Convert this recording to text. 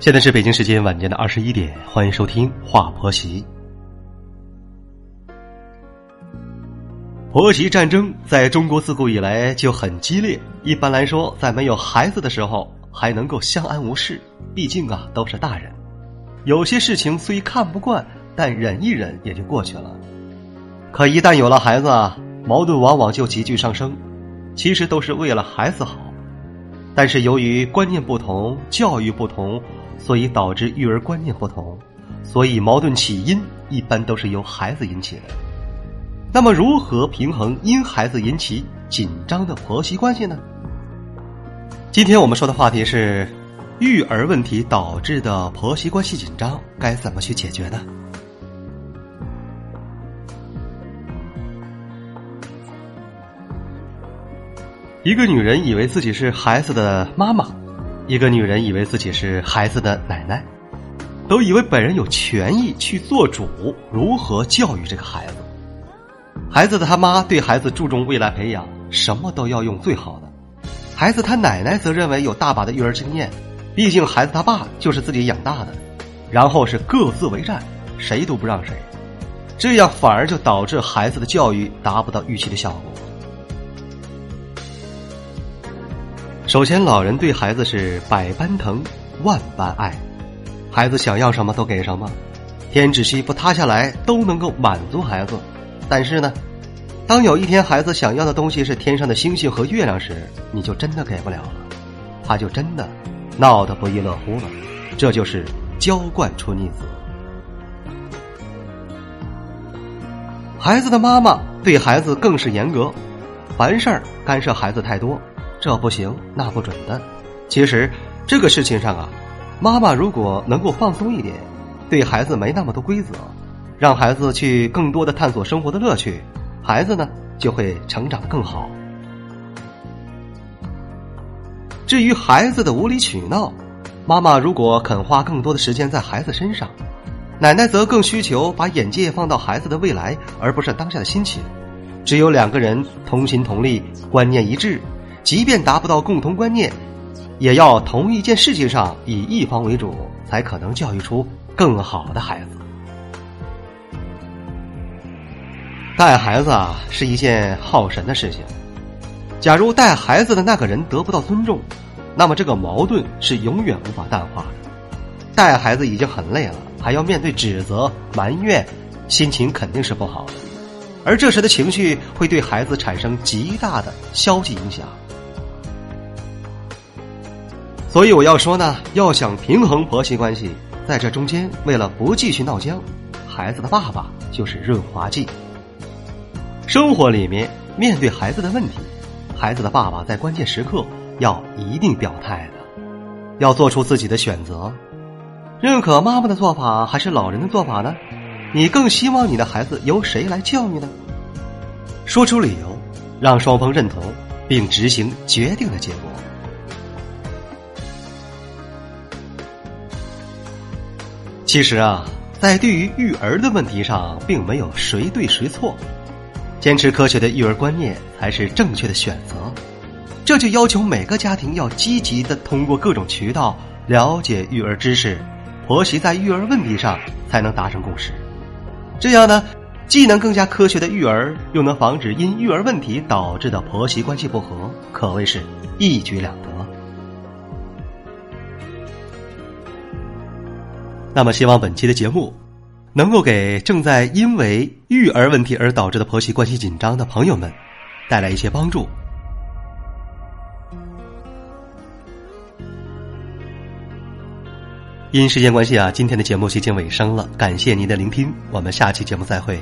现在是北京时间晚间的二十一点欢迎收听话婆媳。婆媳战争在中国自古以来就很激烈一般来说在没有孩子的时候还能够相安无事毕竟啊都是大人。有些事情虽看不惯但忍一忍也就过去了。可一旦有了孩子啊矛盾往往就急剧上升。其实都是为了孩子好。但是由于观念不同、教育不同，所以导致育儿观念不同，所以矛盾起因一般都是由孩子引起的。那么，如何平衡因孩子引起紧张的婆媳关系呢？今天我们说的话题是育儿问题导致的婆媳关系紧张，该怎么去解决呢？一个女人以为自己是孩子的妈妈，一个女人以为自己是孩子的奶奶，都以为本人有权益去做主，如何教育这个孩子。孩子的他妈对孩子注重未来培养，什么都要用最好的；孩子他奶奶则认为有大把的育儿经验，毕竟孩子他爸就是自己养大的。然后是各自为战，谁都不让谁，这样反而就导致孩子的教育达不到预期的效果。首先，老人对孩子是百般疼，万般爱，孩子想要什么都给什么，天只需不塌下来都能够满足孩子。但是呢，当有一天孩子想要的东西是天上的星星和月亮时，你就真的给不了了，他就真的闹得不亦乐乎了。这就是娇惯出逆子。孩子的妈妈对孩子更是严格，凡事干涉孩子太多。这不行，那不准的。其实这个事情上啊，妈妈如果能够放松一点，对孩子没那么多规则，让孩子去更多的探索生活的乐趣，孩子呢就会成长的更好。至于孩子的无理取闹，妈妈如果肯花更多的时间在孩子身上，奶奶则更需求把眼界放到孩子的未来，而不是当下的心情。只有两个人同心同力，观念一致。即便达不到共同观念，也要同一件事情上以一方为主，才可能教育出更好的孩子。带孩子啊，是一件耗神的事情。假如带孩子的那个人得不到尊重，那么这个矛盾是永远无法淡化的。带孩子已经很累了，还要面对指责、埋怨，心情肯定是不好的。而这时的情绪会对孩子产生极大的消极影响。所以我要说呢，要想平衡婆媳关系，在这中间，为了不继续闹僵，孩子的爸爸就是润滑剂。生活里面面对孩子的问题，孩子的爸爸在关键时刻要一定表态的，要做出自己的选择，认可妈妈的做法还是老人的做法呢？你更希望你的孩子由谁来教育呢？说出理由，让双方认同，并执行决定的结果。其实啊，在对于育儿的问题上，并没有谁对谁错，坚持科学的育儿观念才是正确的选择。这就要求每个家庭要积极的通过各种渠道了解育儿知识，婆媳在育儿问题上才能达成共识。这样呢，既能更加科学的育儿，又能防止因育儿问题导致的婆媳关系不和，可谓是一举两得。那么，希望本期的节目能够给正在因为育儿问题而导致的婆媳关系紧张的朋友们带来一些帮助。因时间关系啊，今天的节目接近尾声了，感谢您的聆听，我们下期节目再会。